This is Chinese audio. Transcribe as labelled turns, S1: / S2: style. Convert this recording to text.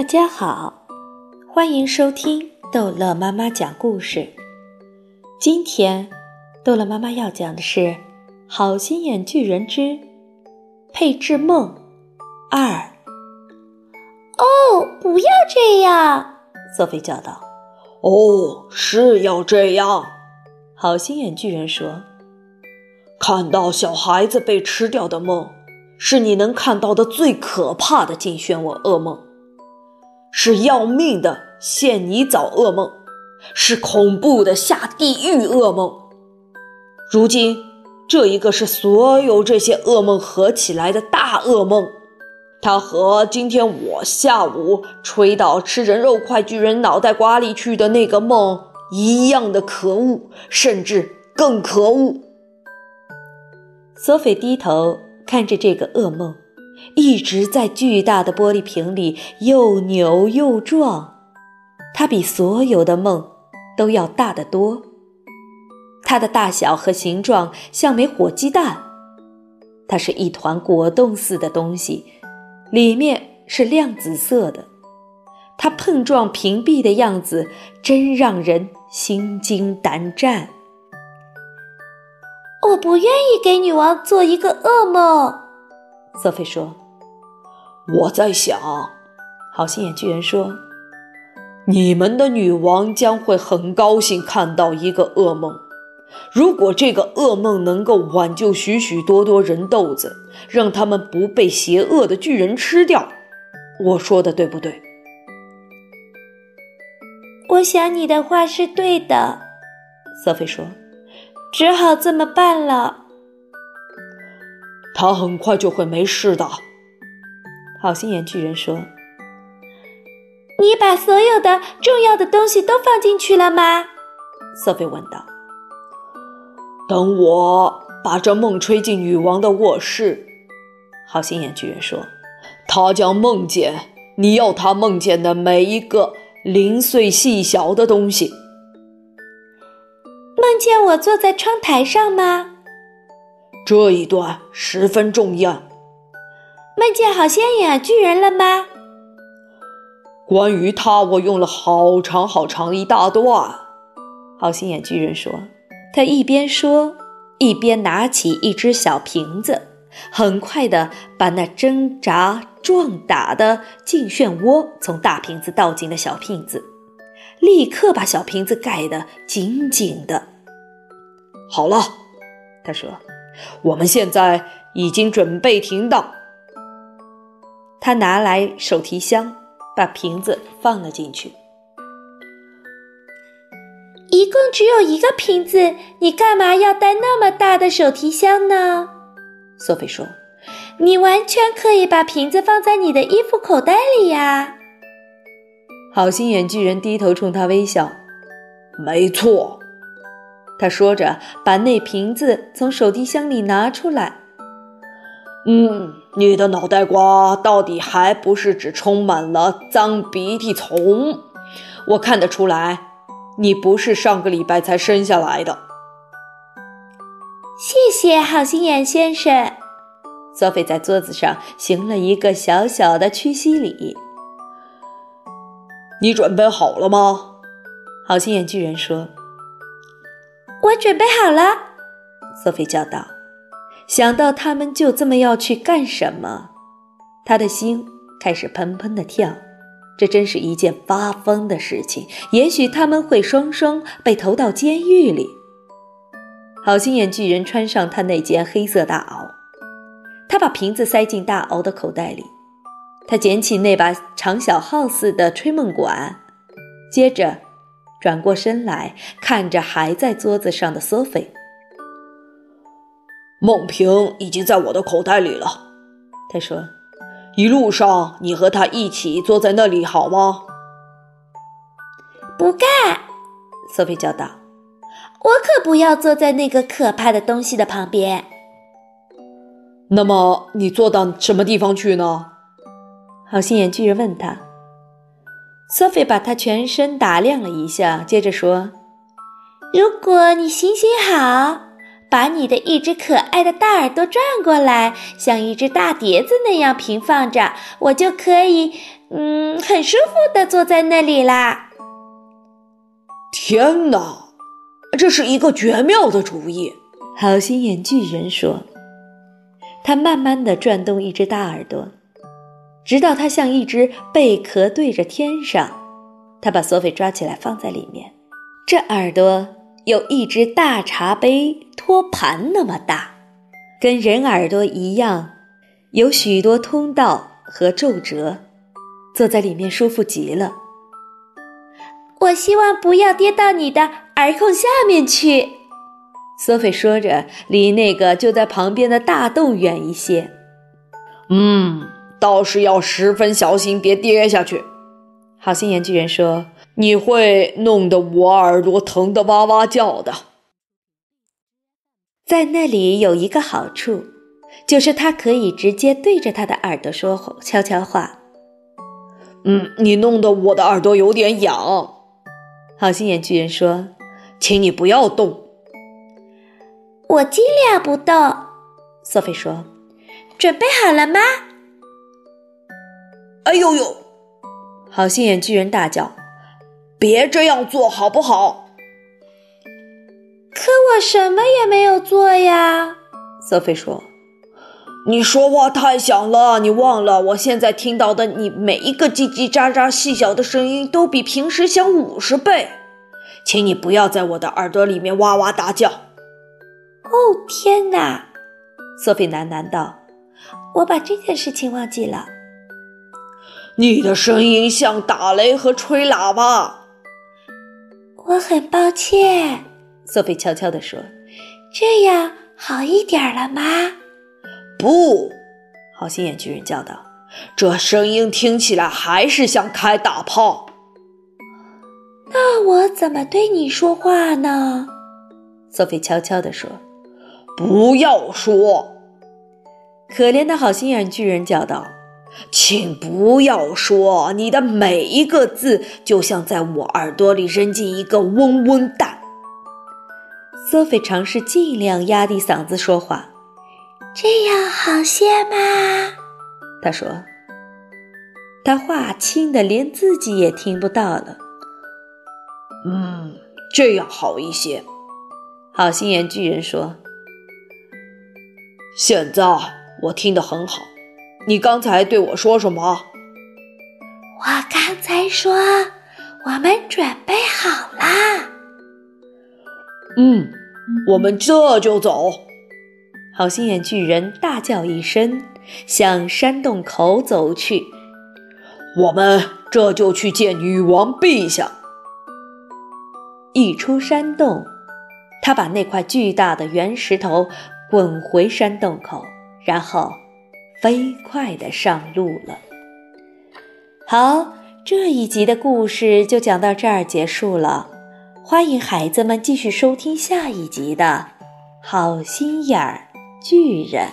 S1: 大家好，欢迎收听逗乐妈妈讲故事。今天，逗乐妈妈要讲的是《好心眼巨人之配置梦二》。
S2: 哦，不要这样！
S1: 索菲叫道。
S3: “哦，是要这样。”
S1: 好心眼巨人说。
S3: “看到小孩子被吃掉的梦，是你能看到的最可怕的竞选我噩梦。”是要命的陷泥沼噩梦，是恐怖的下地狱噩梦。如今，这一个是所有这些噩梦合起来的大噩梦，它和今天我下午吹到吃人肉块巨人脑袋瓜里去的那个梦一样的可恶，甚至更可恶。
S1: 索菲低头看着这个噩梦。一直在巨大的玻璃瓶里又扭又撞，它比所有的梦都要大得多。它的大小和形状像枚火鸡蛋，它是一团果冻似的东西，里面是亮紫色的。它碰撞屏蔽的样子真让人心惊胆战。
S2: 我不愿意给女王做一个噩梦。
S1: 索菲说：“
S3: 我在想，
S1: 好心眼巨人说，
S3: 你们的女王将会很高兴看到一个噩梦。如果这个噩梦能够挽救许许多多人豆子，让他们不被邪恶的巨人吃掉，我说的对不对？”
S2: 我想你的话是对的，
S1: 瑟菲说，
S2: 只好这么办了。
S3: 他很快就会没事的，
S1: 好心眼巨人说：“
S2: 你把所有的重要的东西都放进去了吗？”
S1: 瑟菲问道。
S3: “等我把这梦吹进女王的卧室。”
S1: 好心眼巨人说，“
S3: 她将梦见你要她梦见的每一个零碎细小的东西。
S2: 梦见我坐在窗台上吗？”
S3: 这一段十分重要。
S2: 梦见好心眼巨人了吗？
S3: 关于他，我用了好长好长一大段。
S1: 好心眼巨人说，他一边说，一边拿起一只小瓶子，很快的把那挣扎撞打的进漩涡从大瓶子倒进了小瓶子，立刻把小瓶子盖得紧紧的。
S3: 好了，他说。我们现在已经准备停当。
S1: 他拿来手提箱，把瓶子放了进去。
S2: 一共只有一个瓶子，你干嘛要带那么大的手提箱呢？
S1: 索菲说：“
S2: 你完全可以把瓶子放在你的衣服口袋里呀。”
S1: 好心眼巨人低头冲他微笑：“
S3: 没错。”
S1: 他说着，把那瓶子从手提箱里拿出来。
S3: 嗯，你的脑袋瓜到底还不是只充满了脏鼻涕虫？我看得出来，你不是上个礼拜才生下来的。
S2: 谢谢，好心眼先生。
S1: 索菲在桌子上行了一个小小的屈膝礼。
S3: 你准备好了吗？
S1: 好心眼巨人说。
S2: 我准备好了，
S1: 索菲叫道。想到他们就这么要去干什么，他的心开始砰砰的跳。这真是一件发疯的事情。也许他们会双双被投到监狱里。好心眼巨人穿上他那件黑色大袄，他把瓶子塞进大袄的口袋里。他捡起那把长小号似的吹梦管，接着。转过身来看着还在桌子上的索菲，
S3: 梦瓶已经在我的口袋里了。
S1: 他说：“
S3: 一路上你和他一起坐在那里好吗？”
S2: 不干！
S1: 索菲叫道：“
S2: 我可不要坐在那个可怕的东西的旁边。”
S3: 那么你坐到什么地方去呢？
S1: 好心眼巨人问他。索菲把他全身打量了一下，接着说：“
S2: 如果你行行好，把你的一只可爱的大耳朵转过来，像一只大碟子那样平放着，我就可以，嗯，很舒服的坐在那里啦。
S3: 天哪，这是一个绝妙的主意！
S1: 好心眼巨人说。他慢慢的转动一只大耳朵，直到它像一只贝壳对着天上。他把索菲抓起来放在里面，这耳朵有一只大茶杯托盘那么大，跟人耳朵一样，有许多通道和皱褶，坐在里面舒服极了。
S2: 我希望不要跌到你的耳孔下面去，
S1: 索菲说着，离那个就在旁边的大洞远一些。
S3: 嗯，倒是要十分小心，别跌下去。
S1: 好心眼巨人说：“
S3: 你会弄得我耳朵疼得哇哇叫的。”
S1: 在那里有一个好处，就是他可以直接对着他的耳朵说悄悄话。
S3: 嗯，你弄得我的耳朵有点痒。
S1: 好心眼巨人说：“
S3: 请你不要动。”
S2: 我尽量不动。
S1: 索菲说：“
S2: 准备好了吗？”
S3: 哎呦呦！
S1: 好心眼巨人大叫：“
S3: 别这样做好不好？”
S2: 可我什么也没有做呀。
S1: 索菲说：“
S3: 你说话太响了，你忘了我现在听到的你每一个叽叽喳喳细小的声音都比平时响五十倍。”请你不要在我的耳朵里面哇哇大叫！
S2: 哦天哪，
S1: 索菲喃喃道：“
S2: 我把这件事情忘记了。”
S3: 你的声音像打雷和吹喇叭。
S2: 我很抱歉，
S1: 索菲悄悄地说：“
S2: 这样好一点了吗？”
S3: 不，
S1: 好心眼巨人叫道：“
S3: 这声音听起来还是像开大炮。”
S2: 那我怎么对你说话呢？
S1: 索菲悄悄地说：“
S3: 不要说。”
S1: 可怜的好心眼巨人叫道：“
S3: 请不要说，你的每一个字就像在我耳朵里扔进一个嗡嗡蛋。”
S1: 索菲尝试尽量压低嗓子说话：“
S2: 这样好些吗？”
S1: 他说：“他话轻的连自己也听不到了。”
S3: 嗯，这样好一些。
S1: 好心眼巨人说：“
S3: 现在我听得很好。你刚才对我说什么？”
S2: 我刚才说：“我们准备好啦。”
S3: 嗯，我们这就走。
S1: 好心眼巨人大叫一声，向山洞口走去。
S3: 我们这就去见女王陛下。
S1: 一出山洞，他把那块巨大的圆石头滚回山洞口，然后飞快地上路了。好，这一集的故事就讲到这儿结束了。欢迎孩子们继续收听下一集的《好心眼儿巨人》。